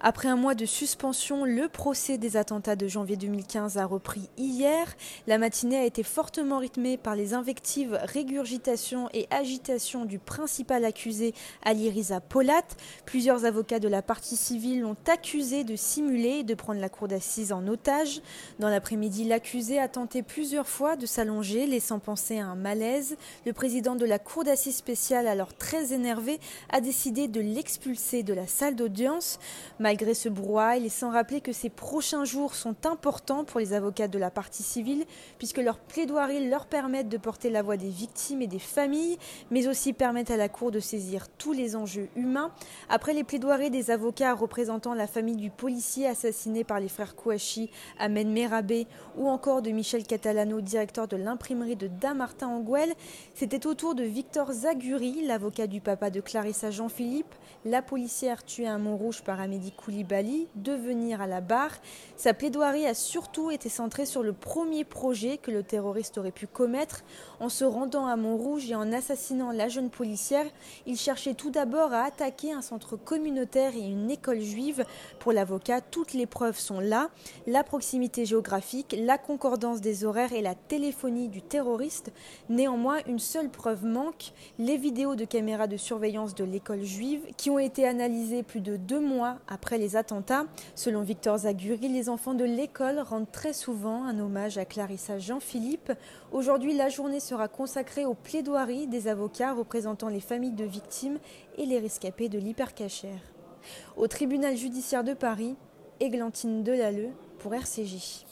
Après un mois de suspension, le procès des attentats de janvier 2015 a repris hier. La matinée a été fortement rythmée par les invectives, régurgitations et agitations du principal accusé, Ali Riza Polat. Plusieurs avocats de la partie civile l'ont accusé de simuler et de prendre la cour d'assises en otage. Dans l'après-midi, l'accusé a tenté plusieurs fois de s'allonger, laissant penser à un malaise. Le président de la cour d'assises spéciale, alors très énervé, a décidé de l'expulser de la salle d'audience. Malgré ce brouhaha, il est sans rappeler que ces prochains jours sont importants pour les avocats de la partie civile, puisque leurs plaidoiries leur permettent de porter la voix des victimes et des familles, mais aussi permettent à la Cour de saisir tous les enjeux humains. Après les plaidoiries des avocats représentant la famille du policier assassiné par les frères Kouachi, Ahmed Merabé, ou encore de Michel Catalano, directeur de l'imprimerie de Damartin Anguel, c'était au tour de Victor Zaguri, l'avocat du papa de Clarissa Jean-Philippe, la policière tuée à Montrouge par Amédi Koulibaly de venir à la barre. Sa plaidoirie a surtout été centrée sur le premier projet que le terroriste aurait pu commettre. En se rendant à Montrouge et en assassinant la jeune policière, il cherchait tout d'abord à attaquer un centre communautaire et une école juive. Pour l'avocat, toutes les preuves sont là. La proximité géographique, la concordance des horaires et la téléphonie du terroriste. Néanmoins, une seule preuve manque, les vidéos de caméras de surveillance de l'école juive qui ont été analysées plus de deux mois après après les attentats. Selon Victor Zaguri, les enfants de l'école rendent très souvent un hommage à Clarissa Jean-Philippe. Aujourd'hui, la journée sera consacrée aux plaidoiries des avocats représentant les familles de victimes et les rescapés de l'hypercachère. Au tribunal judiciaire de Paris, Églantine Delalleux pour RCJ.